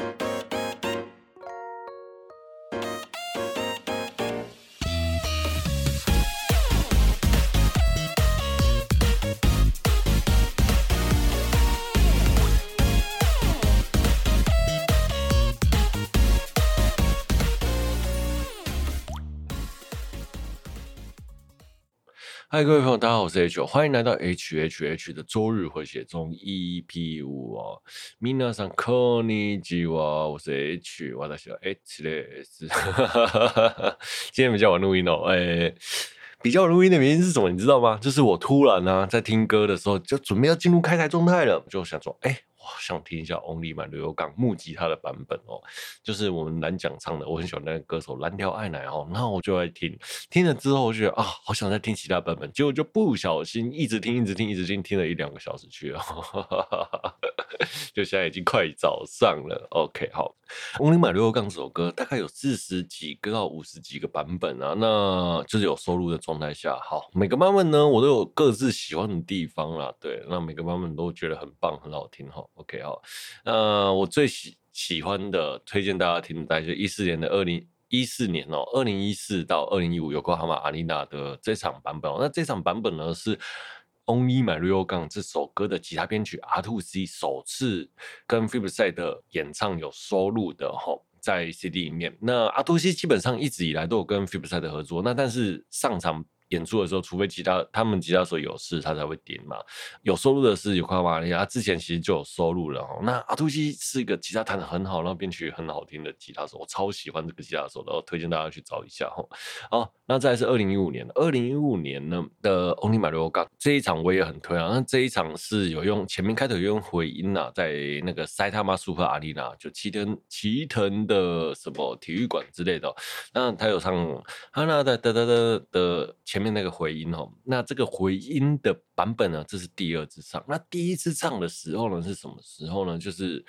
ん?嗨，各位朋友，大家好，我是 H，欢迎来到 H H H 的周日回血中 EP 五哦。皆さんこんにちは，我是 H，我的小 H 嘞是。今天比较晚录音哦，哎、欸，比较晚录音的原因是什么？你知道吗？就是我突然呢、啊，在听歌的时候，就准备要进入开台状态了，就想说，哎、欸。 想听一下 Only My 刘宥刚木吉他的版本哦，就是我们蓝奖唱的，我很喜欢那个歌手蓝调爱奶哦，那我就爱听，听了之后我觉得啊，好想再听其他版本，结果就不小心一直听，一直听，一直听，听了一两个小时去了，就现在已经快早上了。OK，好，Only My 刘宥刚这首歌大概有四十几个到五十几个版本啊，那就是有收录的状态下，好，每个版本呢我都有各自喜欢的地方啦，对，那每个版本都觉得很棒，很好听哈。OK 好，那我最喜喜欢的推荐大家听的，大概就一四年的二零一四年哦，二零一四到二零一五有过哈马阿丽娜的这场版本。那这场版本呢是 Only My Ryokan 这首歌的吉他编曲 R2C 首次跟 Fibeside 的演唱有收录的吼，在 CD 里面。那 R2C 基本上一直以来都有跟 Fibeside 的合作，那但是上场。演出的时候，除非吉他他们吉他手有事，他才会点嘛。有收入的是有夸玛利亚，之前其实就有收入了哈。那阿杜西是一个吉他弹得很好，然后编曲很好听的吉他手，我超喜欢这个吉他手的，然后推荐大家去找一下哈。好，那再是二零一五年，二零一五年呢的 Only My Ryokan 这一场我也很推啊。那这一场是有用前面开头有用回音呐，在那个 Saitama Super Arena 就齐藤齐藤的什么体育馆之类的。那他有唱哈那的哒哒哒的前。前面那个回音哦，那这个回音的版本呢，这是第二次唱。那第一次唱的时候呢，是什么时候呢？就是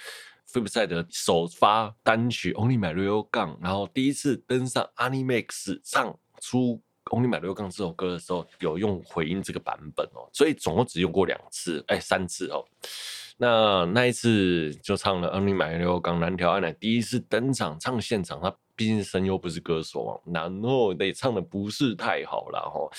Flipside 的首发单曲《Only My Ryokan》，然后第一次登上 Animax 唱出《Only My Ryokan》这首歌的时候，有用回音这个版本哦。所以总共只用过两次，哎，三次哦。那那一次就唱了《Only My Ryokan》，蓝条爱奶第一次登场唱现场，他。毕竟声优不是歌手啊，然后也唱的不是太好啦。哈，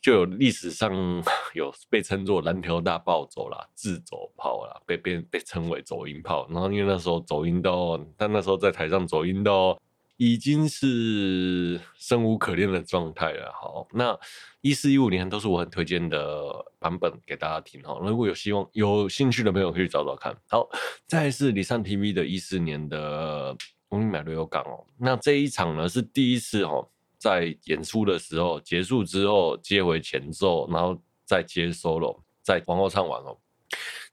就有历史上 有被称作蓝条大暴走啦，自走炮啦，被被被称为走音炮。然后因为那时候走音都，但那时候在台上走音都已经是生无可恋的状态了。好，那一四一五年都是我很推荐的版本给大家听哈。如果有希望有兴趣的朋友可以找找看。好，再是离散 TV 的一四年的。Only My Ryokan 哦，那这一场呢是第一次哦，在演出的时候结束之后接回前奏，然后再接 solo，再往后唱完哦。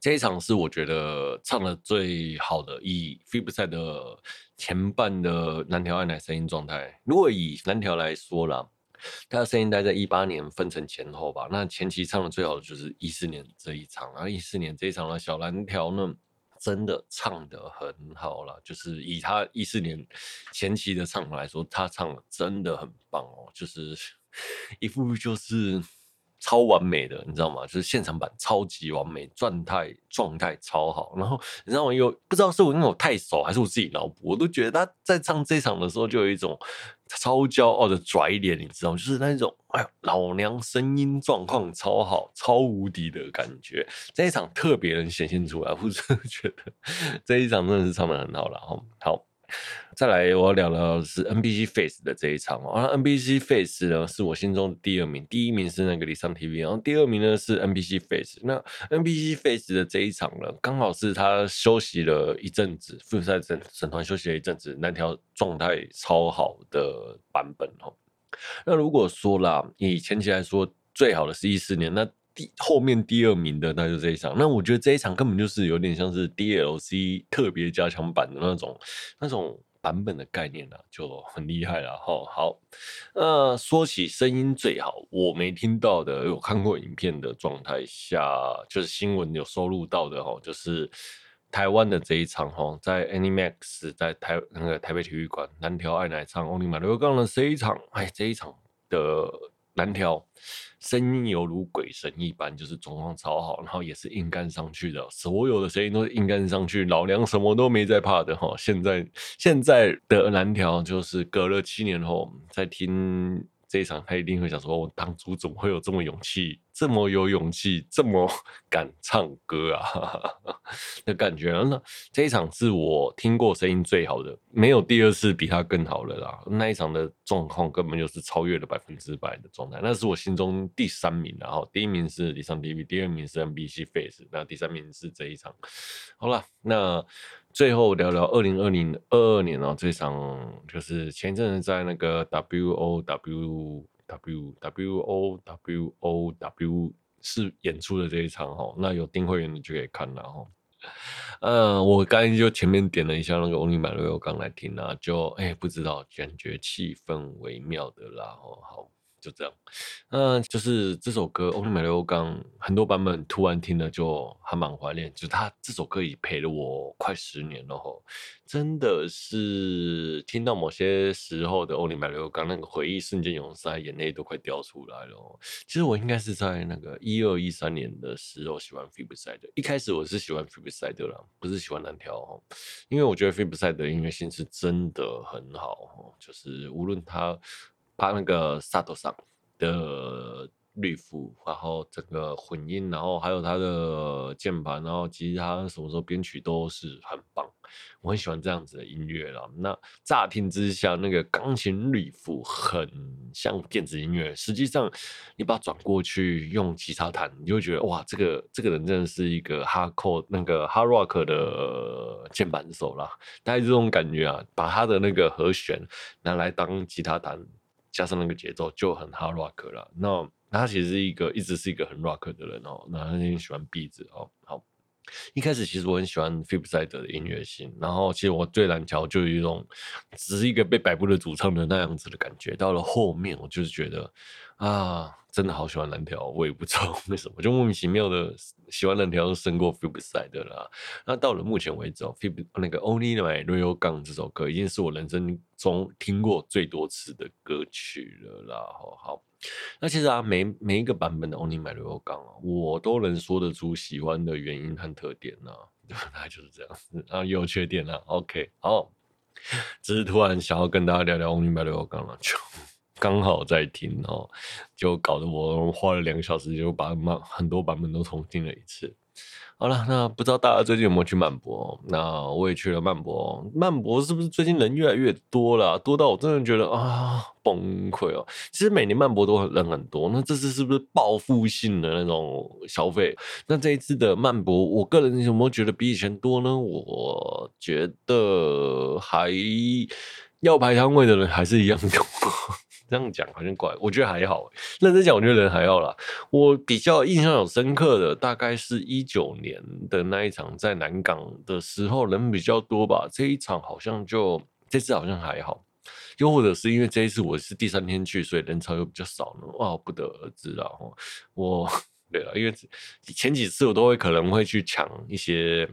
这一场是我觉得唱的最好的，以 Flipside 的前半的蓝条爱奶声音状态。如果以蓝条来说啦，他的声音大概在一八年分成前后吧，那前期唱的最好的就是一四年这一场，然后一四年这一场的小蓝条呢。真的唱得很好了，就是以他一四年前期的唱法来说，他唱的真的很棒哦，就是一副就是超完美的，你知道吗？就是现场版超级完美，状态状态超好。然后你知道吗？又不知道是我因为我太熟，还是我自己脑补，我都觉得他在唱这场的时候就有一种。超骄傲的拽脸，你知道？就是那种，哎呦，老娘声音状况超好，超无敌的感觉。这一场特别能显现出来，我真的觉得 这一场真的是唱的很好了。好，好。再来，我要聊的是 NBC Face 的这一场哦。啊，NBC Face 呢是我心中的第二名，第一名是那个李尚 TV，然后第二名呢是 NBC Face。那 NBC Face 的这一场呢，刚好是他休息了一阵子，复赛整整团休息了一阵子，那条状态超好的版本哦。那如果说啦，以前期来说最好的是一四年，那后面第二名的那就这一场。那我觉得这一场根本就是有点像是 DLC 特别加强版的那种那种。版本的概念了、就很厉害了哈。好，那说起声音最好，我没听到的，有看过影片的状态下，就是新闻有收录到的哈，就是台湾的这一场哈，在 Animax 在台那个台北体育馆蓝条爱奶唱 Only My Ryokan 的这一场，哎，这一场的蓝条。声音犹如鬼神一般，就是状况超好，然后也是硬干上去的，所有的声音都是硬干上去，老娘什么都没在怕的哈。现在现在的蓝条就是隔了七年后再听。这一场他一定会想说：“我当初怎么会有这么勇气，这么有勇气，这么 敢唱歌啊？” 的感觉。那这一场是我听过声音最好的，没有第二次比他更好了啦。那一场的状况根本就是超越了百分之百的状态，那是我心中第三名。然后第一名是李尚 TV，第二名是 MBC Face，那第三名是这一场。好了，那。最后聊聊二零二零二二年哦，这场就是前阵子在那个 W O W W W O W O W 是演出的这一场哈，那有订会员的就可以看了哈。嗯，我刚就前面点了一下那个 Only My Royal Gun 来听啊，就哎、不知道感觉气氛微妙的啦哦，好。就这样，嗯，就是这首歌《Only My Little Gun》很多版本，突然听了就还蛮怀念。就他这首歌已陪了我快十年了吼，真的是听到某些时候的《Only My Little Gun》，那个回忆瞬间涌上来，眼泪都快掉出来了。其实我应该是在那个一二一三年的时候喜欢 Flipside 的，一开始我是喜欢 Flipside 的啦，不是喜欢蓝条，因为我觉得 Flipside 的音乐性是真的很好，就是无论他。他那个萨头上的律符，然后整个混音，然后还有他的键盘，然后其实他什么时候编曲都是很棒，我很喜欢这样子的音乐啦。那乍听之下，那个钢琴律符很像电子音乐，实际上你把它转过去用吉他弹，你就会觉得哇，这个这个人真的是一个哈扣那个哈 rock 的键盘手啦，大概这种感觉啊，把他的那个和弦拿来当吉他弹。加上那个节奏就很 hard rock 了。那他其实是一个一直是一个很 rock 的人哦。那他很喜欢壁纸哦。好，一开始其实我很喜欢 f i p s i d e 的音乐性。然后其实我对蓝桥就有一种只是一个被摆布的主唱的那样子的感觉。到了后面，我就是觉得啊。真的好喜欢蓝条，我也不知道为什么，就莫名其妙的喜欢蓝条胜过 Flipside 的啦。那到了目前为止哦，Flip 那个 Only My Royal Gun 这首歌已经是我人生中听过最多次的歌曲了啦。好，好，那其实啊，每每一个版本的 Only My Royal Gun 啊，我都能说得出喜欢的原因和特点呢。对 大概就是这样子啊，也有缺点啊。OK，好，只是突然想要跟大家聊聊 Only My Royal Gun 了，就。刚好在听哦，就搞得我花了两个小时，就把很多版本都重听了一次。好了，那不知道大家最近有没有去曼博？那我也去了曼博。曼博是不是最近人越来越多了？多到我真的觉得啊崩溃哦！其实每年曼博都很人很多，那这次是不是报复性的那种消费？那这一次的曼博，我个人有没有觉得比以前多呢？我觉得还要排摊位的人还是一样多。这样讲好像怪，我觉得还好。认真讲，我觉得人还好啦。我比较印象有深刻的，大概是一九年的那一场在南港的时候，人比较多吧。这一场好像就这次好像还好，又或者是因为这一次我是第三天去，所以人潮又比较少呢。哇，不得而知啦。我 对了，因为前几次我都会可能会去抢一些。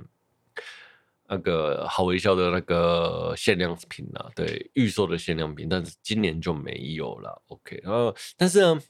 那个好微笑的那个限量品啊，对，预售的限量品，但是今年就没有了。OK，然后但是呢。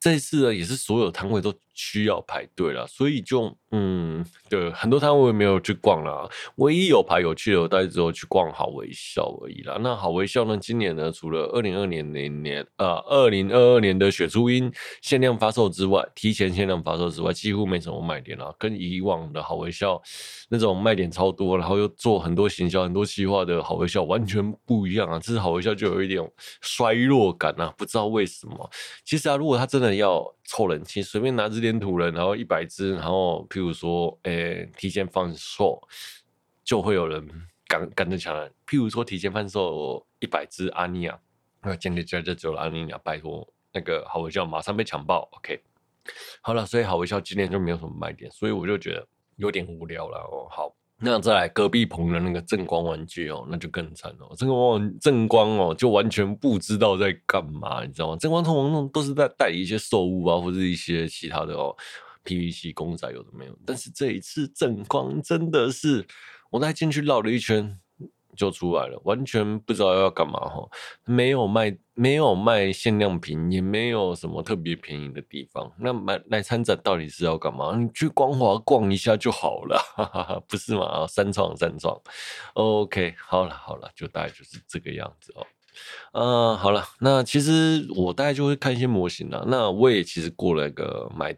这一次呢，也是所有摊位都需要排队了，所以就嗯，对，很多摊位没有去逛了。唯一有排有去的，我大概只有去逛好微笑而已啦。那好微笑呢，今年呢，除了二零二年那年呃二零二二年的雪初音限量发售之外，提前限量发售之外，几乎没什么卖点了。跟以往的好微笑那种卖点超多，然后又做很多行销、很多企划的好微笑完全不一样啊！这次好微笑就有一点衰弱感啊，不知道为什么。其实啊，如果他真的要凑人气，随便拿支点土人，然后一百支，然后譬如说，诶，提前放售，就会有人赶赶着抢来。譬如说，提前放售一百支阿尼亚，那今天就就只有阿尼亚，拜托那个好微笑马上被抢爆。OK，好了，所以好微笑今年就没有什么卖点，所以我就觉得有点无聊了哦。好。那再来隔壁棚的那个正光玩具哦，那就更惨了。正光正光哦，就完全不知道在干嘛，你知道吗？正光通常都是在带一些兽物啊，或者一些其他的哦，PVC 公仔有的没有。但是这一次正光真的是，我再进去绕了一圈，就出来了，完全不知道要干嘛哈，没有卖，没有卖限量品，也没有什么特别便宜的地方。那买来参展到底是要干嘛？你去光华逛一下就好了，哈哈哈，不是吗？三创三创，OK，好了好了，就大概就是这个样子哦。嗯，好了，那其实我大概就会看一些模型了。那我也其实过了一个买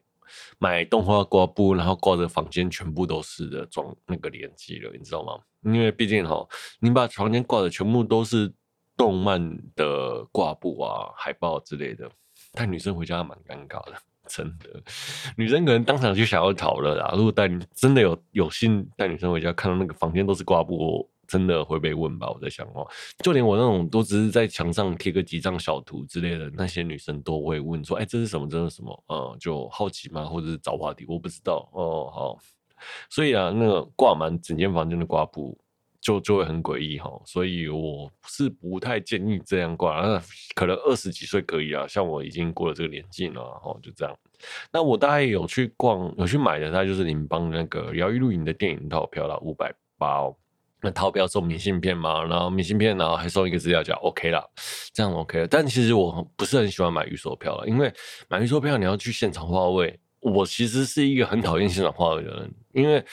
买动画挂布，然后挂着房间全部都是的装那个连机了，你知道吗？因为毕竟哈，你把房间挂的全部都是动漫的挂布啊、海报之类的，带女生回家蛮尴尬的，真的。女生可能当场就想要逃了啦。如果带真的有有幸带女生回家，看到那个房间都是挂布。真的会被问吧？我在想哦，就连我那种都只是在墙上贴个几张小图之类的，那些女生都会问说：“哎，这是什么？这是什么？”嗯，就好奇吗？或者是找话题？我不知道哦。好，所以啊，那个挂满整间房间的挂布就就会很诡异哈。所以我是不太建议这样挂。那可能二十几岁可以啊，像我已经过了这个年纪了，哦，就这样。那我大概有去逛，有去买的，它就是林邦那个摇曳露营的电影套票了，五百八哦。那套票送明信片嘛，然后明信片，然后还送一个资料夹，OK 了，这样 OK 了。但其实我不是很喜欢买预售票了，因为买预售票你要去现场化位。我其实是一个很讨厌现场化位的人，因为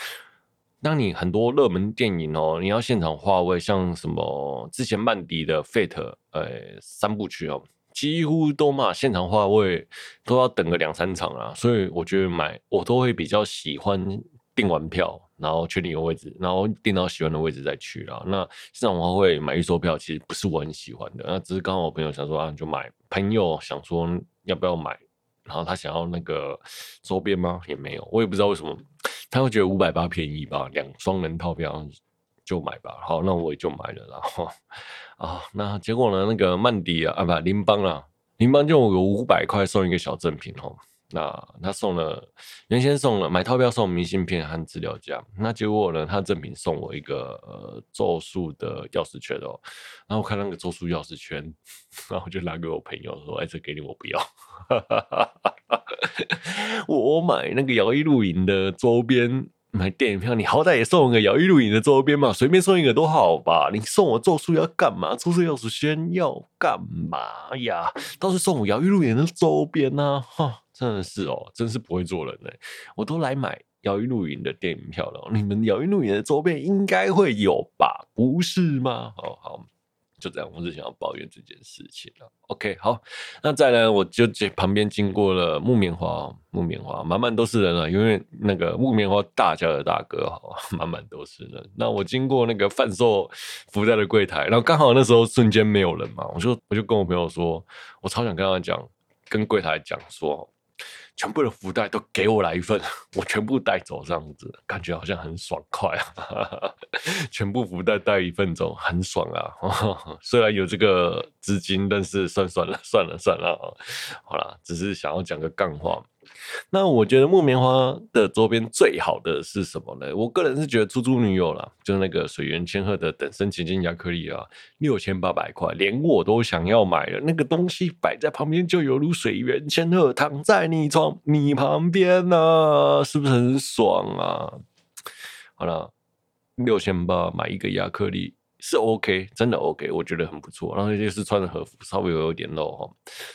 当你很多热门电影哦，你要现场化位，像什么之前曼迪的 Fate 呃三部曲哦，几乎都嘛现场化位都要等个两三场啊，所以我觉得买我都会比较喜欢订完票。然后确定有位置，然后订到喜欢的位置再去啦。那现场我会买预售票，其实不是我很喜欢的。那只是刚好我朋友想说啊，就买。朋友想说要不要买，然后他想要那个周边吗？也没有，我也不知道为什么。他会觉得五百八便宜吧，两双人套票就买吧。好，那我也就买了。然后啊，那结果呢？那个曼迪啊，啊不，林邦啊，林邦就有五百块送一个小赠品哦。那他送了，原先送了买套票送明信片和资料夹，那结果呢，他赠品送我一个呃咒术的钥匙圈哦，然后我看那个咒术钥匙圈，然后我就拿给我朋友说，哎，这给你，我不要，我买那个摇一露营的周边。买电影票，你好歹也送我个摇一露影的周边嘛，随便送一个都好吧。你送我咒术要干嘛？咒术钥匙圈要干嘛呀？倒是送我摇一露影的周边呢？哈，真的是哦，真是不会做人呢。我都来买摇一露影的电影票了，你们摇一露影的周边应该会有吧？不是吗？好好。就这样，我只想要抱怨这件事情了。OK，好，那再来，我就这旁边经过了木棉花，木棉花满满都是人了，因为那个木棉花大家的大哥哈，满满都是人。那我经过那个贩售福袋的柜台，然后刚好那时候瞬间没有人嘛，我就我就跟我朋友说，我超想跟他讲，跟柜台讲说。全部的福袋都给我来一份，我全部带走，这样子感觉好像很爽快啊！全部福袋带一份走，很爽啊！虽然有这个资金，但是算算了，算了算了，好啦，只是想要讲个干话。那我觉得木棉花的周边最好的是什么呢？我个人是觉得猪猪女友啦，就是那个水原千鹤的等身前进亚克力啊，六千八百块，连我都想要买了。那个东西摆在旁边，就犹如水原千鹤躺在你床你旁边呢、啊，是不是很爽啊？好了，六千八买一个亚克力。是 OK，真的 OK，我觉得很不错。然后就是穿着和服，稍微有点露哈。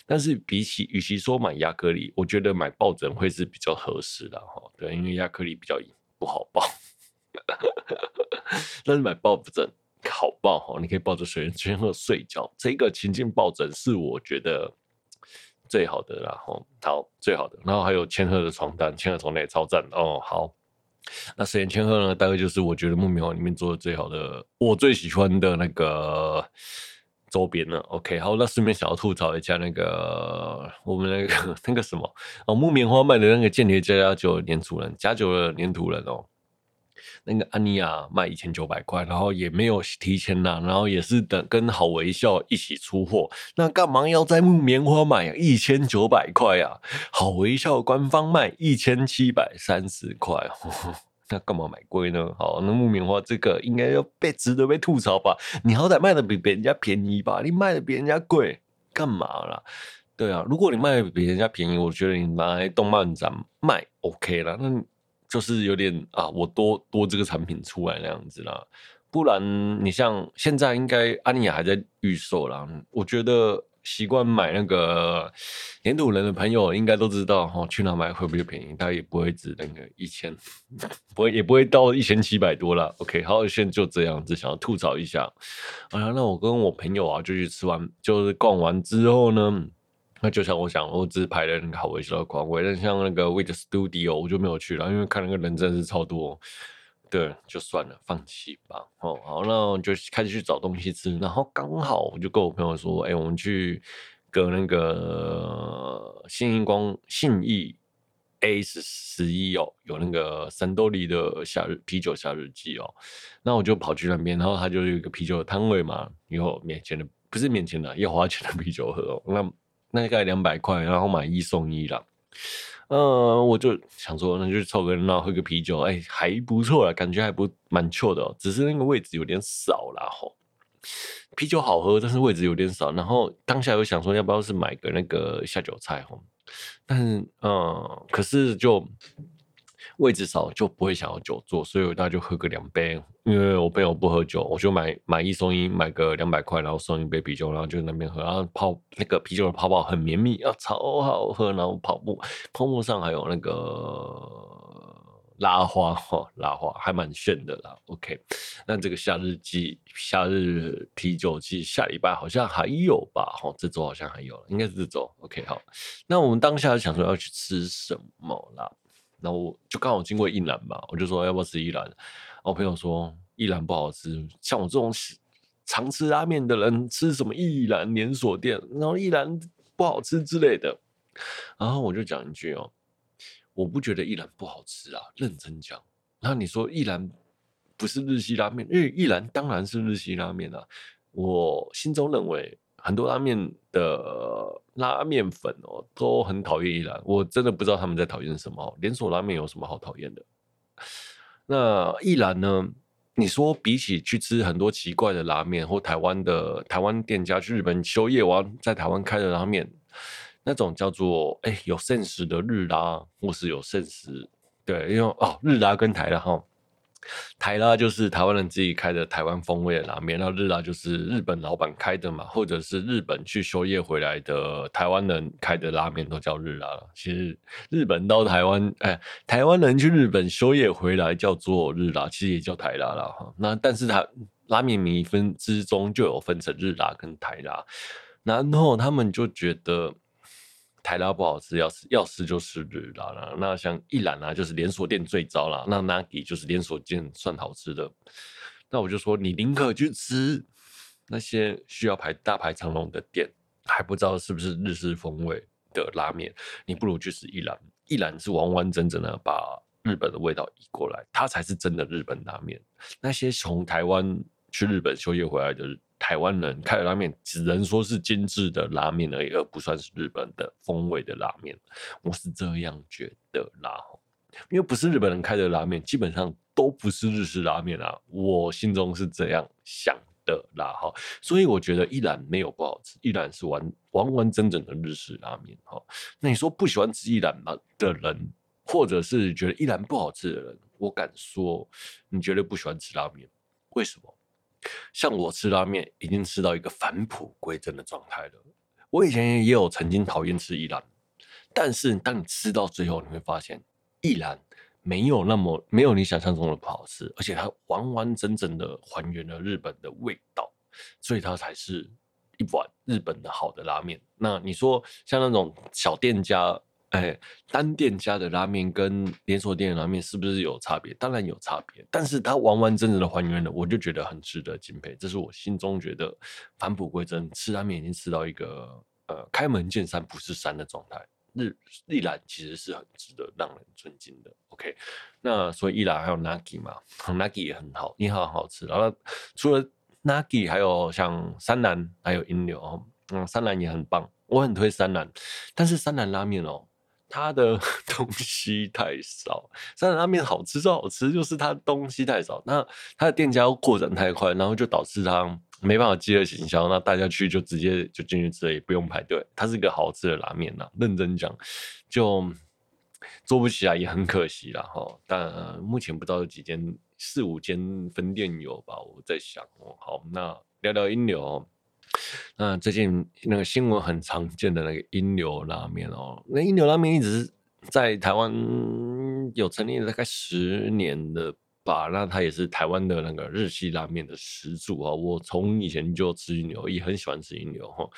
但是比起，与其说买亚克力，我觉得买抱枕会是比较合适的哈。对，因为亚克力比较不好抱。但是买抱枕好抱哈，你可以抱着水原千鹤睡觉。这个情境抱枕是我觉得最好的啦哈。好，最好的。然后还有千鹤的床单，千鹤床单也超赞哦。好。那水原千鹤呢？大概就是我觉得木棉花里面做的最好的，我最喜欢的那个周边了。OK，好，那顺便想要吐槽一下那个我们那个 那个什么哦，木棉花卖的那个间谍家家酒粘土人，加酒的粘土人哦。那个安妮亚卖一千九百块，然后也没有提前拿，然后也是等跟好微笑一起出货。那干嘛要在木棉花买一千九百块啊？好微笑官方卖一千七百三十块，那干嘛买贵呢？好，那木棉花这个应该要被值得被吐槽吧？你好歹卖的比别人家便宜吧？你卖的比人家贵，干嘛啦？对啊，如果你卖的比人家便宜，我觉得你拿来动漫展卖 OK 了。那就是有点啊，我多多这个产品出来那样子啦，不然你像现在应该安妮亚还在预售啦，我觉得。习惯买那个黏土人的朋友应该都知道哈，去哪买会不会便宜？大概也不会值那个一千，不会也不会到一千七百多啦。OK，好，现在就这样子，想要吐槽一下。啊，那我跟我朋友啊，就去吃完，就是逛完之后呢，那就像我想，我只排了那个好微笑的框位，但像那个 Wit Studio 我就没有去了，因为看那个人真的是超多。对，就算了，放弃吧。哦，好，那我就开始去找东西吃。然后刚好我就跟我朋友说：“哎，我们去个那个信义光信义 A 十十一哦，有那个三得利的夏日啤酒夏日祭哦。那我就跑去那边，然后他就有一个啤酒的摊位嘛，有免钱的，不是免钱的，要花钱的啤酒喝哦。那那大概两百块，然后买一送一啦。呃，我就想说，那就凑个热闹，喝个啤酒，哎，还不错啦，感觉还不蛮错的。只是那个位置有点少啦吼。啤酒好喝，但是位置有点少。然后当下又想说，要不要是买个那个下酒菜吼？但是，嗯、可是就。位置少就不会想要久坐，所以大家就喝个两杯。因为我朋友不喝酒，我就买买一送一，买个两百块，然后送一杯啤酒，然后就那边喝。然后泡那个啤酒的泡泡很绵密啊，超好喝。然后泡沫泡沫上还有那个拉花哈，拉花还蛮炫的啦。OK，那这个夏日祭夏日啤酒祭下礼拜好像还有吧？哈，这周好像还有，应该是这周。OK，好，那我们当下想说要去吃什么啦？然后我就刚好经过一兰嘛，我就说要不要吃一兰？我朋友说一兰不好吃，像我这种常吃拉面的人吃什么一兰连锁店，然后一兰不好吃之类的。然后我就讲一句哦，我不觉得一兰不好吃啊，认真讲。然后你说一兰不是日系拉面，因为一兰当然是日系拉面啊，我心中认为。很多拉面的拉面粉哦，都很讨厌一兰。我真的不知道他们在讨厌什么。连锁拉面有什么好讨厌的？那一兰呢？你说比起去吃很多奇怪的拉面，或台湾的台湾店家去日本修业完在台湾开的拉面，那种叫做哎有 sense 的日拉，或是有 sense 对，因为哦日拉跟台拉哈。台拉就是台湾人自己开的台湾风味的拉面，然后日拉就是日本老板开的嘛，或者是日本去休业回来的台湾人开的拉面都叫日拉了。其实日本到台湾，哎，台湾人去日本休业回来叫做日拉，其实也叫台拉了哈。那但是它拉面米分之中就有分成日拉跟台拉，然后他们就觉得。台拉不好吃，要吃要吃就吃日拉啦。那像一兰啊，就是连锁店最糟了。那 Nagi 就是连锁店算好吃的。那我就说，你宁可去吃那些需要排大排长龙的店，还不知道是不是日式风味的拉面，你不如去吃一兰。一兰是完完整整的把日本的味道移过来，它才是真的日本拉面。那些从台湾去日本休业回来的人。台湾人开的拉面只能说是精致的拉面而已，而不算是日本的风味的拉面。我是这样觉得啦，因为不是日本人开的拉面，基本上都不是日式拉面啊。我心中是这样想的啦，哈。所以我觉得一兰没有不好吃，依然是完完完整整的日式拉面，哈。那你说不喜欢吃一兰的人，或者是觉得一兰不好吃的人，我敢说你绝对不喜欢吃拉面，为什么？像我吃拉面，已经吃到一个返璞归真的状态了。我以前也有曾经讨厌吃一兰，但是当你吃到最后，你会发现一兰没有那么没有你想象中的不好吃，而且它完完整整的还原了日本的味道，所以它才是一碗日本的好的拉面。那你说像那种小店家？哎，单店家的拉面跟连锁店的拉面是不是有差别？当然有差别，但是它完完整整的还原了，我就觉得很值得敬佩。这是我心中觉得返璞归真，吃拉面已经吃到一个呃开门见山不是山的状态。日一兰其实是很值得让人尊敬的。OK，那所以一兰还有 Nagi 嘛，Nagi 也很好，也很好吃。然后除了 Nagi，还有像三兰，还有饮料，嗯，三兰也很棒，我很推三兰。但是三兰拉面哦。它的 东西太少，三兰拉面好吃是好吃，就是它东西太少。那它的店家又扩展太快，然后就导致它没办法饥饿行销。那大家去就直接就进去吃，也不用排队。它是一个好吃的拉面呐，认真讲，就做不起来也很可惜啦哈。但目前不知道有几间四五间分店有吧，我在想哦。好，那聊聊音流。那最近那个新闻很常见的那个英流拉面哦，那英流拉面一直在台湾有成立了大概十年的吧，那它也是台湾的那个日系拉面的始祖啊。我从以前就吃鹰流，也很喜欢吃鹰流哈。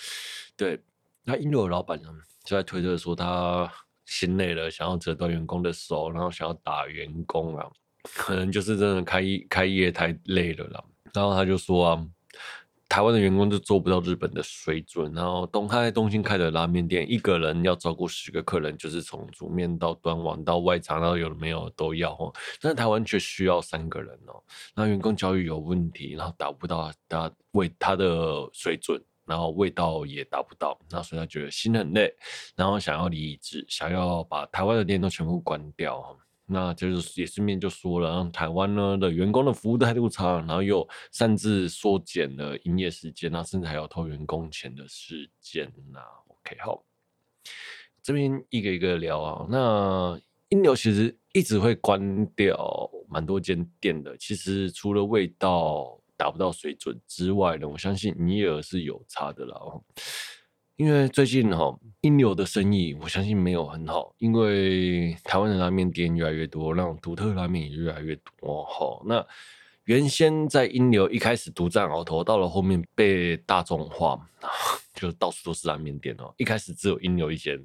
对，那鹰流老板呢就在推特说他心累了，想要折断员工的手，然后想要打员工啊，可能就是真的开开业太累了啦。然后他就说啊。台湾的员工就做不到日本的水准，然后东开东京开的拉面店，一个人要照顾十个客人，就是从煮面到端碗到外场，然后有的没有都要哦。但是台湾却需要三个人哦，那员工教育有问题，然后达不到他为他的水准，然后味道也达不到，那所以他觉得心很累，然后想要离职，想要把台湾的店都全部关掉。那就是也顺便就说了，台湾呢的员工的服务态度差，然后又擅自缩减了营业时间，那甚至还有偷员工钱的事件呐。OK，好，这边一个一个聊啊。那鹰流其实一直会关掉蛮多间店的，其实除了味道达不到水准之外呢，我相信营业额是有差的啦。因为最近哈英流的生意，我相信没有很好，因为台湾的拉面店越来越多，那种独特拉面也越来越多哈。那原先在英流一开始独占鳌头，到了后面被大众化，就到处都是拉面店哦。一开始只有英流一间，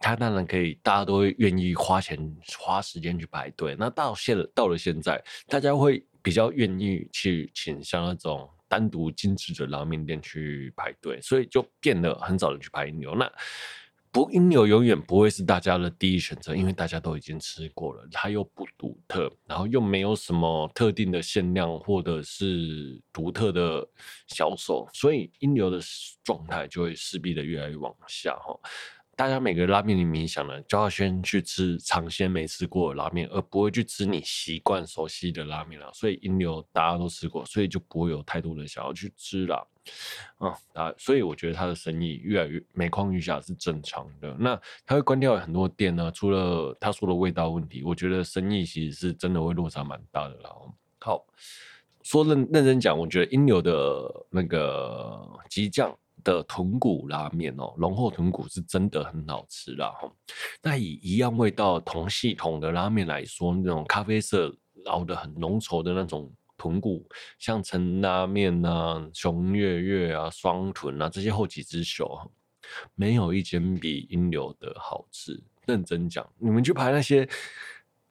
他当然可以，大家都会愿意花钱花时间去排队。那到现到了现在，大家会比较愿意去倾向那种。单独精致的拉面店去排队，所以就变得很少人去排鹰流。那不，鹰流永远不会是大家的第一选择，因为大家都已经吃过了，它又不独特，然后又没有什么特定的限量或者是独特的销售，所以鹰流的状态就会势必的越来越往下哈。大家每个拉面里面想呢，就要先去吃尝鲜没吃过的拉面，而不会去吃你习惯熟悉的拉面了。所以鹰流大家都吃过，所以就不会有太多人想要去吃了。啊、啊，所以我觉得他的生意越来越每况愈下是正常的。那他会关掉很多店呢，除了他说的味道问题，我觉得生意其实是真的会落差蛮大的啦。好，说认认真讲，我觉得鹰流的那个激酱。的豚骨拉面哦，浓厚豚骨是真的很好吃啦。那以一样味道同系统的拉面来说，那种咖啡色熬得很浓稠的那种豚骨，像陈拉面啊、熊月月啊、双豚啊这些后起之秀，没有一间比鹰流的好吃。认真讲，你们去排那些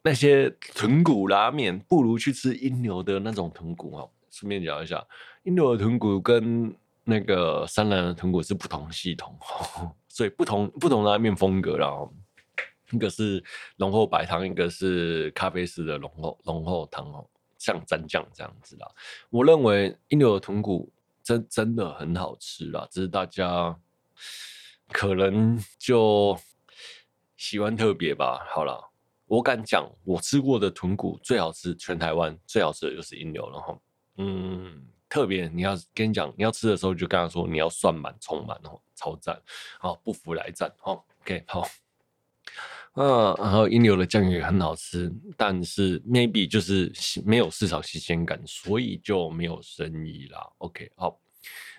那些豚骨拉面，不如去吃鹰流的那种豚骨哦。顺便讲一下，鹰流的豚骨跟那个三兰的豚骨是不同系统，所以不同不同拉面风格，然后一个是浓厚白汤，一个是咖啡式的浓厚浓厚汤哦，像蘸酱这样子啦。我认为鹰流的豚骨真真的很好吃啦，只是大家可能就喜欢特别吧。好了，我敢讲，我吃过的豚骨最好吃，全台湾最好吃的就是鹰流了哈。嗯。特别，你要跟你讲，你要吃的时候就跟他说，你要算满充满哦，超赞，好不服来战哦，OK 好，嗯，然后英流的酱也很好吃，但是 maybe 就是没有市场新鲜感，所以就没有生意啦。OK 好，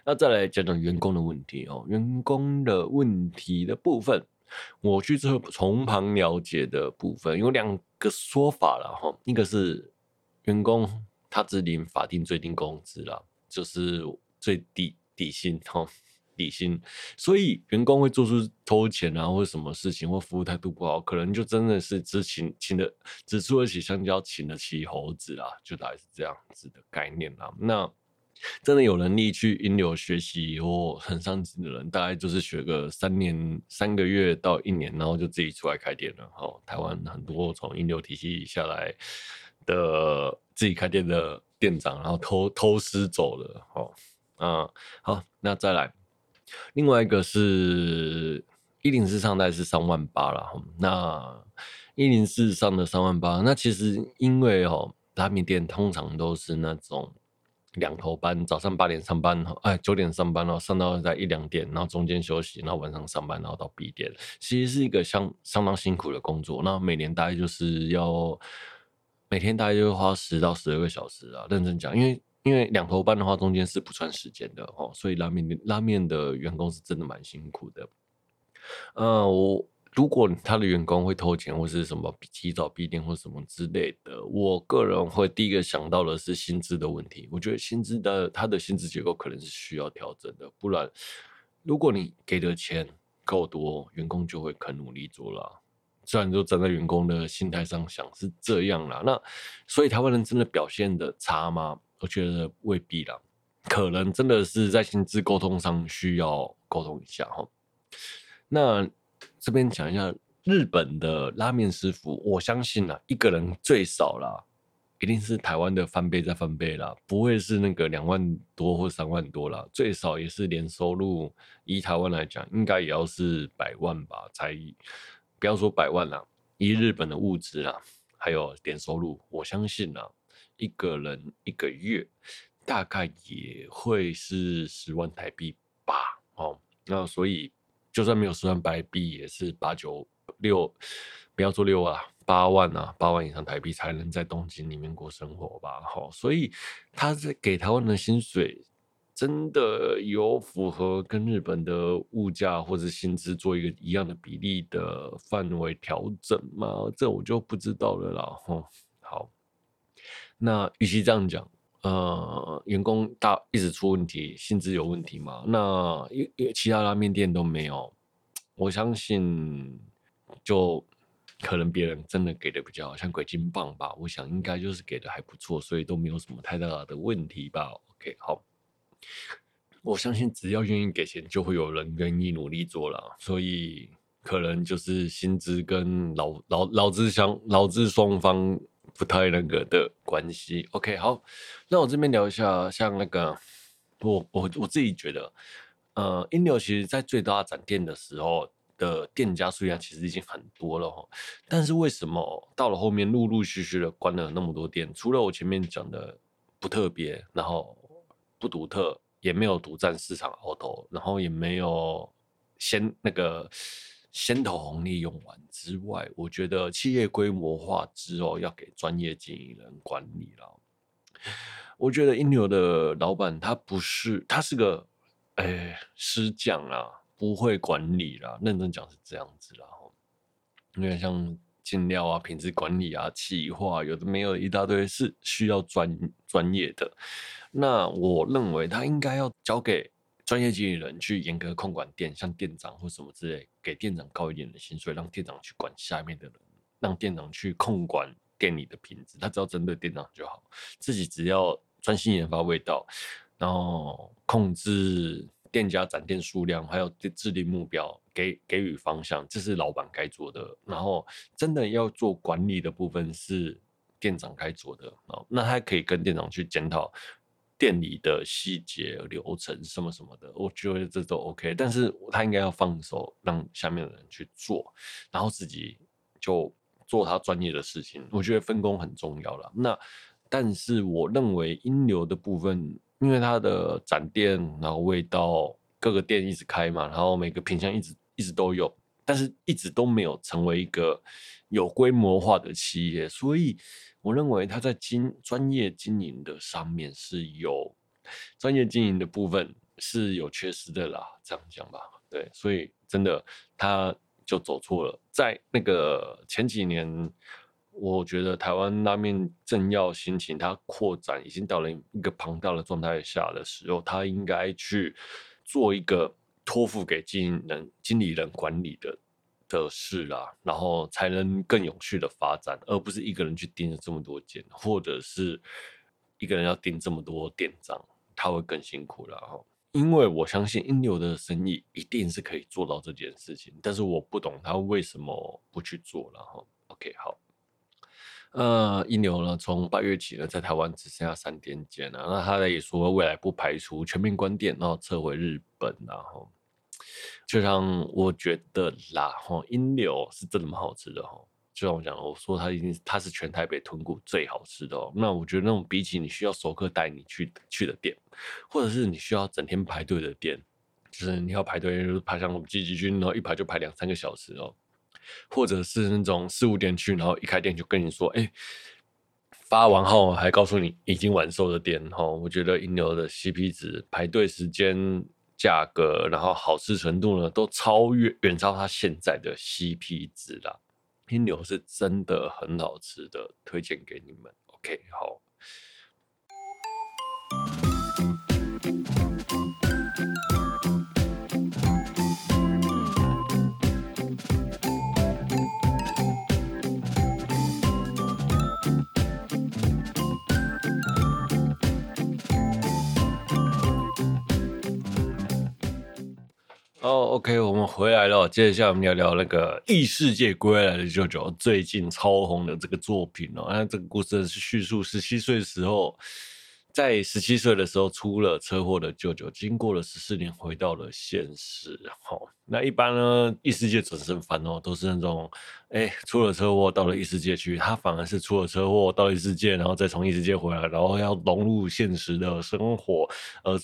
那再来讲讲员工的问题哦，员工的问题的部分，我去之后从旁了解的部分有两个说法了哈，一个是员工。他只领法定最低工资啦，就是最低底薪哈，底薪，所以员工会做出偷钱啊，或者什么事情，或服务态度不好，可能就真的是只请请的只出得起香蕉，请得起猴子啦，就大概是这样子的概念啦。那真的有能力去引流学习或很上进的人，大概就是学个三年三个月到一年，然后就自己出来开店了。哈，台湾很多从引流体系下来的。自己开店的店长，然后偷偷师走了，哦，嗯，好，那再来，另外一个是一零四上大概是三万八了，那一零四上的三万八，那其实因为哦，拉面店通常都是那种两头班，早上八点上班，哎，九点上班，然后上到在一两点，然后中间休息，然后晚上上班，然后到闭店，其实是一个相相当辛苦的工作，那每年大概就是要。每天大概就会花十到十二个小时啊。认真讲，因为因为两头班的话，中间是不算时间的哦，所以拉面拉面的员工是真的蛮辛苦的。呃，我如果他的员工会偷钱或是什么提早闭店或什么之类的，我个人会第一个想到的是薪资的问题。我觉得薪资的他的薪资结构可能是需要调整的，不然如果你给的钱够多，员工就会肯努力做了。虽然说站在员工的心态上想是这样啦，那所以台湾人真的表现得差吗？我觉得未必啦，可能真的是在薪资沟通上需要沟通一下哈。那这边讲一下日本的拉面师傅，我相信啊，一个人最少啦，一定是台湾的翻倍再翻倍啦，不会是那个两万多或三万多啦，最少也是年收入，以台湾来讲，应该也要是百万吧，才不要说百万啦，以日本的物质啊，还有点收入，我相信啊，一个人一个月大概也会是十万台币吧，哦，那所以。就算没有十万台币，也是八九六，不要说六啊，八万啊，八万以上台币才能在东京里面过生活吧？好，所以他在给台湾的薪水，真的有符合跟日本的物价或者薪资做一个一样的比例的范围调整吗？这我就不知道了啦。吼，好，那与其这样讲。呃，员工大一直出问题，薪资有问题嘛？那因因为其他拉面店都没有，我相信就可能别人真的给的比较，像鬼金棒吧，我想应该就是给的还不错，所以都没有什么太大的问题吧。OK，好，我相信只要愿意给钱，就会有人愿意努力做了，所以可能就是薪资跟劳劳劳资相劳资双方。不太那个的关系，OK，好，那我这边聊一下，像那个我我我自己觉得，呃，英流其实在最大展店的时候的店家数量其实已经很多了，但是为什么到了后面陆陆续续的关了那么多店？除了我前面讲的不特别，然后不独特，也没有独占市场鳌头，然后也没有先那个。先头红利用完之外，我觉得企业规模化之后要给专业经营人管理了。我觉得英流的老板他不是，他是个哎师匠啊，不会管理啦。认真讲是这样子啦。因为像进料啊、品质管理啊、企划，有的没有一大堆是需要专专业的。那我认为他应该要交给。专业经理人去严格控管店，像店长或什么之类，给店长高一点的薪水，让店长去管下面的人，让店长去控管店里的品质，他只要针对店长就好，自己只要专心研发味道，然后控制店家展店数量，还有制定目标，给给予方向，这是老板该做的。然后真的要做管理的部分是店长该做的，那他可以跟店长去检讨。店里的细节流程什么什么的，我觉得这都 OK，但是他应该要放手让下面的人去做，然后自己就做他专业的事情。我觉得分工很重要了。那但是我认为英流的部分，因为它的展店，然后味道各个店一直开嘛，然后每个品相一直一直都有，但是一直都没有成为一个有规模化的企业，所以。我认为他在经专业经营的上面是有专业经营的部分是有缺失的啦，这样讲吧，对，所以真的他就走错了。在那个前几年，我觉得台湾拉面正要兴起，它扩展已经到了一个庞大的状态下的时候，他应该去做一个托付给经营人、经理人管理的。的事啦，然后才能更有序的发展，而不是一个人去盯着这么多间，或者是一个人要盯这么多店长，他会更辛苦了哈。因为我相信英流的生意一定是可以做到这件事情，但是我不懂他为什么不去做了哈。OK，好，呃，英流呢，从八月起呢，在台湾只剩下三店间了，那他也说未来不排除全面关店，然后撤回日本，然后。就像我觉得啦，哈，英流是真的蛮好吃的哈。就像我讲，我说它已经它是全台北豚骨最好吃的哦。那我觉得那种比起你需要熟客带你去去的店，或者是你需要整天排队的店，就是你要排队，就是排像我们积极军，然后一排就排两三个小时哦。或者是那种四五点去，然后一开店就跟你说，哎，发完后还告诉你已经完售的店，哈，我觉得鹰流的 CP 值、排队时间、价格，然后好吃程度呢，都超越远超它现在的 CP 值啦。拼牛是真的很好吃的，推荐给你们。OK，好。哦、，OK，我们回来了。接下来我们要聊那个异世界归来的舅舅，最近超红的这个作品哦。那这个故事是叙述十七岁的时候，在十七岁的时候出了车祸的舅舅，经过了十四年回到了现实。好，那一般呢，异世界转生番哦，都是那种，哎，出了车祸到了异世界去，他反而是出了车祸到异世界，然后再从异世界回来，然后要融入现实的生活，呃。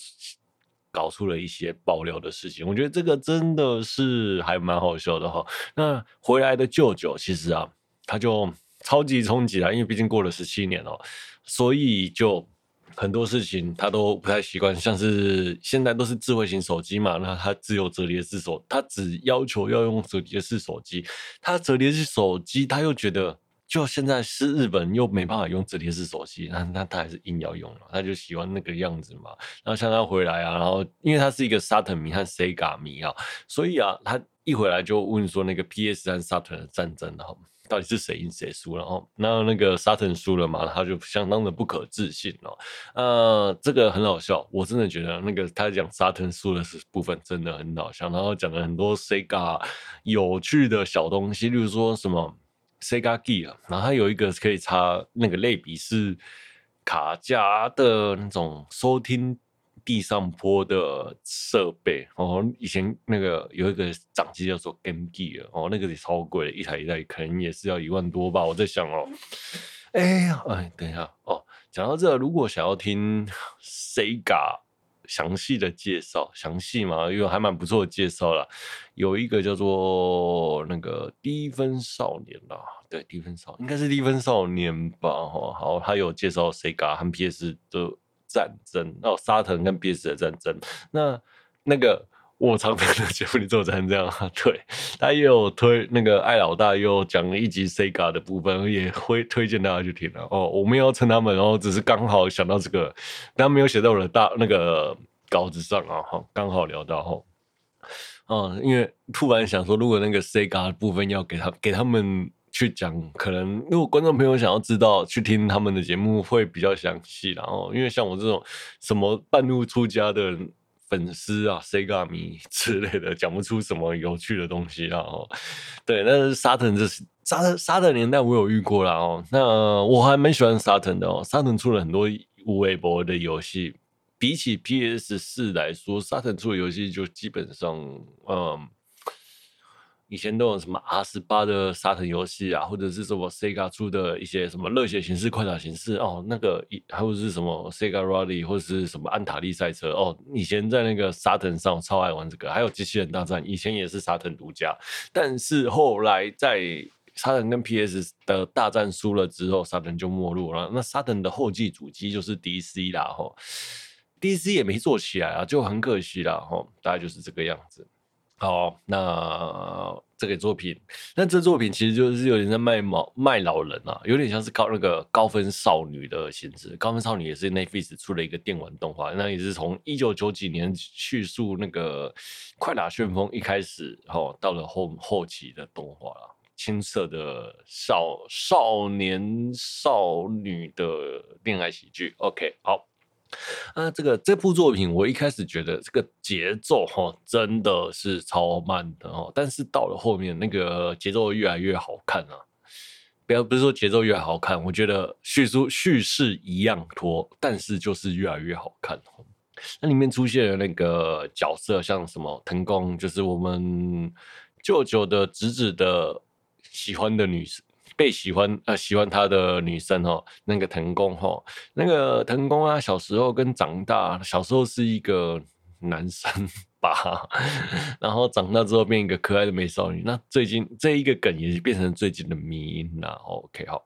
搞出了一些爆料的事情，我觉得这个真的是还蛮好笑的哈。那回来的舅舅其实啊，他就超级冲击了，因为毕竟过了十七年哦，所以就很多事情他都不太习惯，像是现在都是智慧型手机嘛，那他只有折叠式手，他只要求要用折叠式手机，他折叠式手机他又觉得。就现在是日本又没办法用折叠式手机，那那他还是硬要用了，他就喜欢那个样子嘛。然后像他回来啊，然后因为他是一个 Saturn 迷和 Sega 迷啊，所以啊，他一回来就问说那个 PS 和 Saturn 的战争，然后到底是谁赢谁输？然后那那个 Saturn 输了嘛，他就相当的不可置信哦。呃，这个很好笑，我真的觉得那个他讲 Saturn 输的是部分真的很好笑，然后讲了很多 Sega 有趣的小东西，例如说什么。Sega Gear 啊，然后它有一个可以插那个类比是卡夹的那种收听地上坡的设备哦。以前那个有一个掌机叫做 Game Gear 哦，那个也超贵的，一台一台可能也是要一万多吧。我在想哦，哎呀，哎，等一下哦，讲到这，如果想要听 Sega。详细的介绍，详细嘛，因为还蛮不错的介绍了。有一个叫做那个低分少年啦，对，低分少应该是低分少年吧，哈。好，他有介绍 Sega 和 PS 的战争，哦，沙腾跟 PS 的战争，那那个。我常听的节目里做成这样，对，他也有推那个艾老大又讲了一集 Sega 的部分，也会推荐大家去听了哦。我没有称他们，然后只是刚好想到这个，但没有写在我的大那个稿子上啊，哈，刚好聊到哈，嗯，因为突然想说，如果那个 Sega 的部分要给他给他们去讲，可能如果观众朋友想要知道，去听他们的节目会比较详细，然后因为像我这种什么半路出家的人。粉丝啊，Sega 迷之类的，讲不出什么有趣的东西啊。对，那是沙腾，这是沙特沙特年代，我有遇过啦哦。那我还蛮喜欢沙腾的哦。沙腾出了很多无微博的游戏，比起 PS 四来说，沙腾出的游戏就基本上，嗯。以前都有什么 R 十八的沙腾游戏啊，或者是什么 Sega 出的一些什么热血形式、快打形式哦，那个还有是什么 Sega Rally 或者是什么安塔利赛车哦，以前在那个沙腾上超爱玩这个，还有机器人大战，以前也是沙腾独家，但是后来在沙腾跟 PS 的大战输了之后，沙腾就没落了。那沙腾的后继主机就是 DC 啦，吼，DC 也没做起来啊，就很可惜啦，吼，大概就是这个样子。好，那这个作品，那这作品其实就是有点在卖老卖老人啊，有点像是高那个高分少女的形式。高分少女也是 Netflix 出了一个电玩动画，那也是从一九九几年叙述那个快打旋风一开始，哦，到了后后期的动画了，青涩的少少年少女的恋爱喜剧。OK，好。啊，这个这部作品，我一开始觉得这个节奏哈真的是超慢的哦，但是到了后面，那个节奏越来越好看啊！不要不是说节奏越好看，我觉得叙述叙事一样拖，但是就是越来越好看。那里面出现了那个角色，像什么藤宫，就是我们舅舅的侄子的喜欢的女生。被喜欢呃喜欢他的女生哦，那个藤宫哈，那个藤宫啊，小时候跟长大，小时候是一个男生吧，然后长大之后变一个可爱的美少女。那最近这一个梗也是变成最近的迷音啦。OK，好，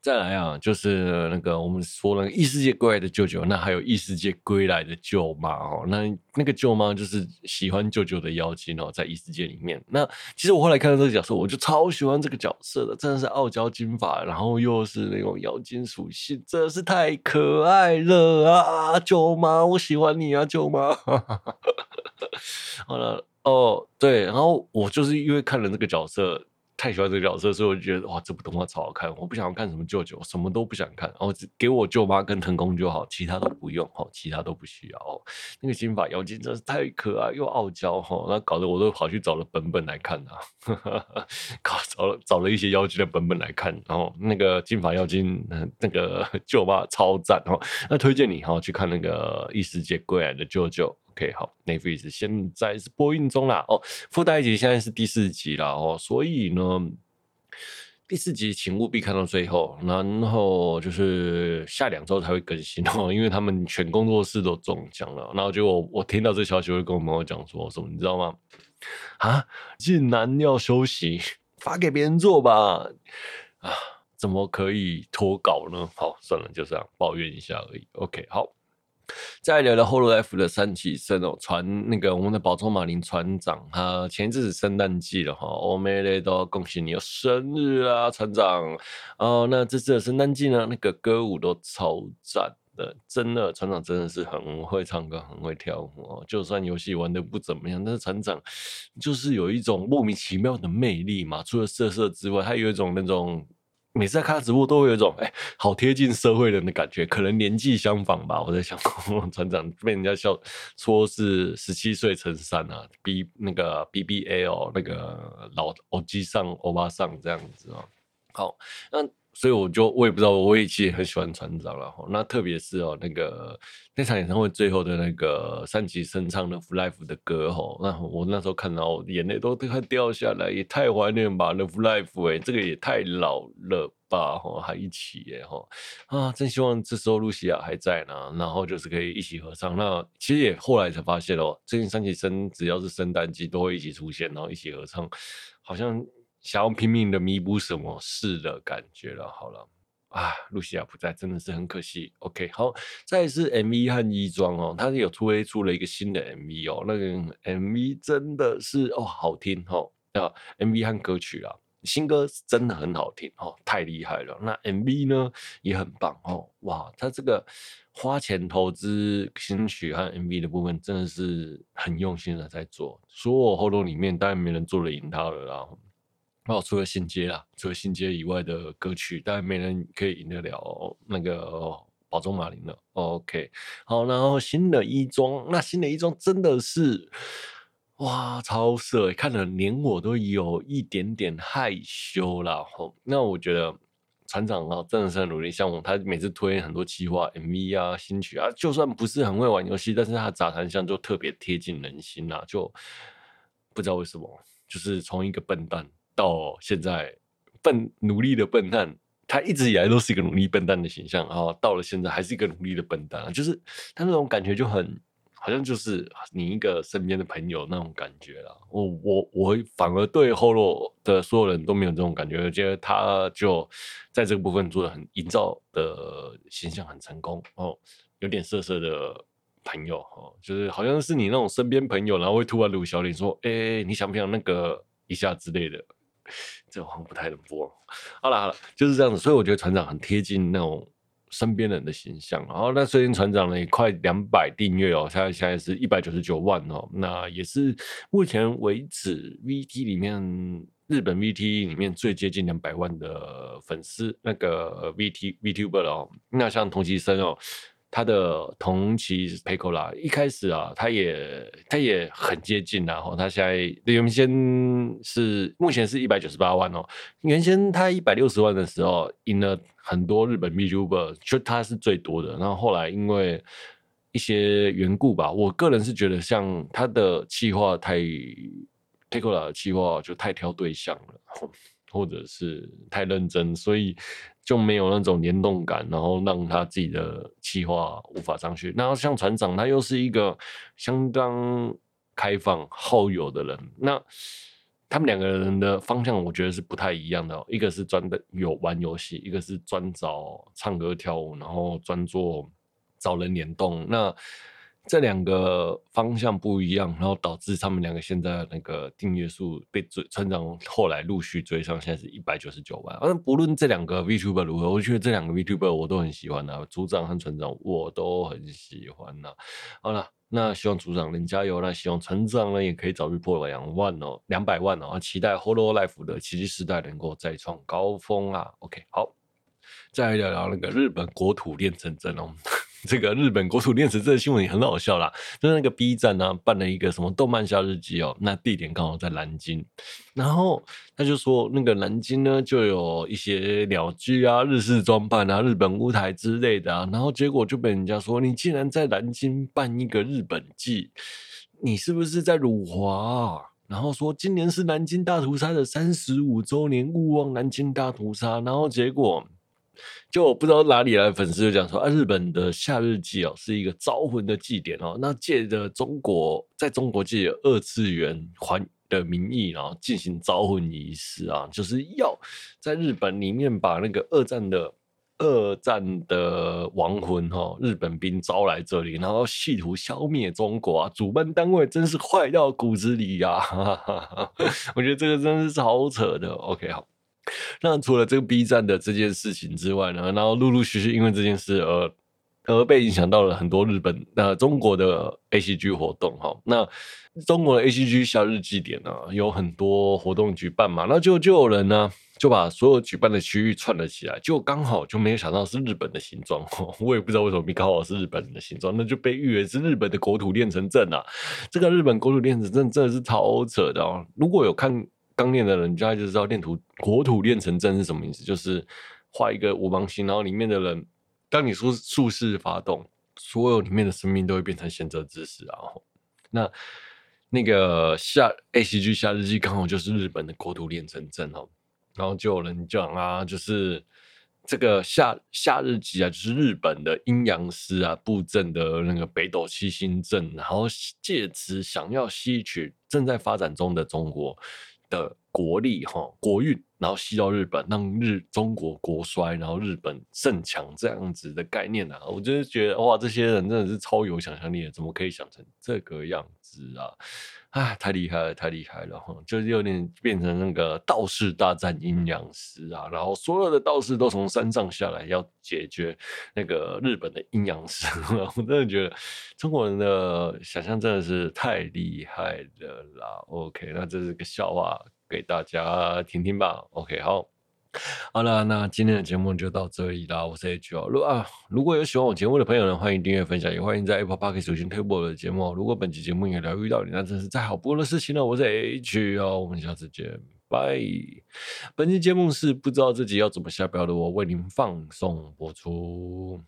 再来啊，就是那个我们说那个异世界归来的舅舅，那还有异世界归来的舅妈哦。那那个舅妈就是喜欢舅舅的妖精哦，在异世界里面。那其实我后来看到这个角色，我就超喜欢这个角色的，真的是傲娇金发，然后又是那种妖精属性，真的是太可爱了啊！舅妈，我喜欢你啊，舅妈。好了哦，对，然后我就是因为看了这个角色。太喜欢这个角色，所以我就觉得哇，这部动画超好看。我不想要看什么舅舅，什么都不想看，然后只给我舅妈跟藤宫就好，其他都不用哈，其他都不需要。哦那个金发妖精真是太可爱又傲娇哈，那搞得我都跑去找了本本来看啊，搞找了找了一些妖精的本本来看，然后那个金发妖精那个 舅妈超赞哦，那推荐你哈去看那个异世界归来的舅舅。OK，好，Netflix 现在是播映中啦。哦，附带一集现在是第四集啦。哦，所以呢，第四集请务必看到最后，然后就是下两周才会更新哦，因为他们全工作室都中奖了。然后结果我，我听到这消息，会跟我朋友讲说什么，你知道吗？啊，竟然要休息，发给别人做吧？啊，怎么可以脱稿呢？好，算了，就这样抱怨一下而已。OK，好。再聊聊《Holof》的三起生哦，船那个我们的宝塚马林船长，他前一阵子圣诞季了哈，欧美雷都恭喜你有生日啊，船长哦。那这次的圣诞季呢，那个歌舞都超赞的，真的，船长真的是很会唱歌，很会跳舞哦。就算游戏玩的不怎么样，但是船长就是有一种莫名其妙的魅力嘛。除了色色之外，还有一种那种。每次看他直播都会有一种哎、好贴近社会人的感觉，可能年纪相仿吧。我在想，船长被人家笑说是十七岁乘三啊，B 那个 BBA 哦那个老欧基上欧巴上这样子哦。好，那。所以我就我也不知道，我也其实很喜欢船长了哈。那特别是哦，那个那场演唱会最后的那个三期生唱的《Life》的歌哈，那我那时候看到眼泪都快掉下来，也太怀念吧，《The Life》哎，这个也太老了吧哈，还一起耶哈啊，真希望这时候露西亚还在呢，然后就是可以一起合唱。那其实也后来才发现哦，最近三期生只要是圣诞季都会一起出现，然后一起合唱，好像。想要拼命的弥补什么事的感觉了。好了，啊，露西亚不在，真的是很可惜。OK，好，再是 MV 和衣装哦，它是有推出了一个新的 MV 哦，那个 MV 真的是哦好听哦，啊，MV 和歌曲啊，新歌真的很好听哦，太厉害了。那 MV 呢也很棒哦，哇，它这个花钱投资新曲和 MV 的部分真的是很用心的在做，所有活动里面当然没人做得赢他了啦。哦，除了新街啦，除了新街以外的歌曲，当然没人可以赢得了那个宝中马林了。OK，好，然后新的衣装，那新的衣装真的是哇，超色，看了连我都有一点点害羞啦。吼，那我觉得船长啊，真的是很努力，像我，他每次推很多企划 MV 啊、新曲啊，就算不是很会玩游戏，但是他杂谈像就特别贴近人心啦，就不知道为什么，就是从一个笨蛋。到现在笨努力的笨蛋，他一直以来都是一个努力笨蛋的形象啊。到了现在还是一个努力的笨蛋，就是他那种感觉就很好像就是你一个身边的朋友那种感觉啦。我我我反而对后洛的所有人都没有这种感觉，我觉得他就在这个部分做的很营造的形象很成功哦。有点色色的朋友哦，就是好像是你那种身边朋友，然后会突然露小脸说：“哎，你想不想那个一下之类的。”这好像不太能播。好了好了，就是这样子。所以我觉得船长很贴近那种身边人的形象。然后那最近船长呢也快两百订阅哦，现在现在是一百九十九万哦。那也是目前为止 VT 里面日本 VT 里面最接近两百万的粉丝那个 VT VTuber 哦。那像同期生哦。他的同期是 Pecola，一开始啊，他也他也很接近，然后他现在原先是目前是一百九十八万哦，原先他一百六十万的时候赢了很多日本 VTuber，就他是最多的，然后后来因为一些缘故吧，我个人是觉得像他的企划太 Pecola 的企划就太挑对象了。或者是太认真，所以就没有那种联动感，然后让他自己的计划无法上去。然后像船长，他又是一个相当开放好友的人，那他们两个人的方向，我觉得是不太一样的。一个是专的有玩游戏，一个是专找唱歌跳舞，然后专做找人联动。那这两个方向不一样，然后导致他们两个现在那个订阅数被追成长，后来陆续追上，现在是一百九十九万。而不论这两个 VTuber 如何，我觉得这两个 VTuber 我都很喜欢啊，组长和船长我都很喜欢呐。好了，那希望组长能加油，那希望船长呢也可以早日破两万哦，两百万哦，期待 Hololive 的奇迹时代能够再创高峰啊。OK，好，再来聊聊那个日本国土练成真哦。这个日本国土练成真的新闻也很好笑啦，就是那个 B 站呢、啊、办了一个什么动漫夏日祭哦，那地点刚好在南京，然后他就说那个南京呢就有一些鸟居啊、日式装扮啊、日本屋台之类的啊，然后结果就被人家说你竟然在南京办一个日本祭，你是不是在辱华啊？然后说今年是南京大屠杀的三十五周年，勿忘南京大屠杀，然后结果。就我不知道哪里来的粉丝就讲说啊，日本的夏日祭哦是一个招魂的祭典哦，那借着中国在中国借二次元环的名义，然后进行招魂仪式啊，就是要在日本里面把那个二战的二战的亡魂哈，日本兵招来这里，然后企图消灭中国啊，主办单位真是坏到骨子里呀，啊！我觉得这个真是超扯的。OK，好。那除了这个 B 站的这件事情之外呢，然后陆陆续续因为这件事而而被影响到了很多日本呃中国的 ACG 活动哈。那中国的 ACG 夏日祭典呢，有很多活动举办嘛，那就就有人呢就把所有举办的区域串了起来，就刚好就没有想到是日本的形状，我也不知道为什么刚好是日本的形状，那就被誉为是日本的国土练成阵啊。这个日本国土练成阵真的是超扯的哦，如果有看。刚练的人，大家就知道练土国土练成阵是什么意思，就是画一个五芒星，然后里面的人，当你说术式发动，所有里面的生命都会变成贤者之石啊。那那个夏 ACG 夏日祭刚好就是日本的国土练成阵哦，然后就有人讲啊，就是这个夏夏日祭啊，就是日本的阴阳师啊布阵的那个北斗七星阵，然后借此想要吸取正在发展中的中国。的国力哈国运，然后吸到日本，让日中国国衰，然后日本盛强这样子的概念啊，我就是觉得哇，这些人真的是超有想象力的，怎么可以想成这个样子啊？啊，太厉害了，太厉害了哈！就是有点变成那个道士大战阴阳师啊，然后所有的道士都从山上下来要解决那个日本的阴阳师，我真的觉得中国人的想象真的是太厉害了啦。OK，那这是个笑话给大家听听吧。OK，好。好了，那今天的节目就到这里啦。我是 H 哦，如果啊如果有喜欢我节目的朋友呢，欢迎订阅分享，也欢迎在 Apple Park 里首先推播我的节目。如果本期节目也疗愈到你，那真是再好不过的事情了。我是 H 哦，我们下次见，拜。本期节目是不知道自己要怎么下标的我为您放送播出。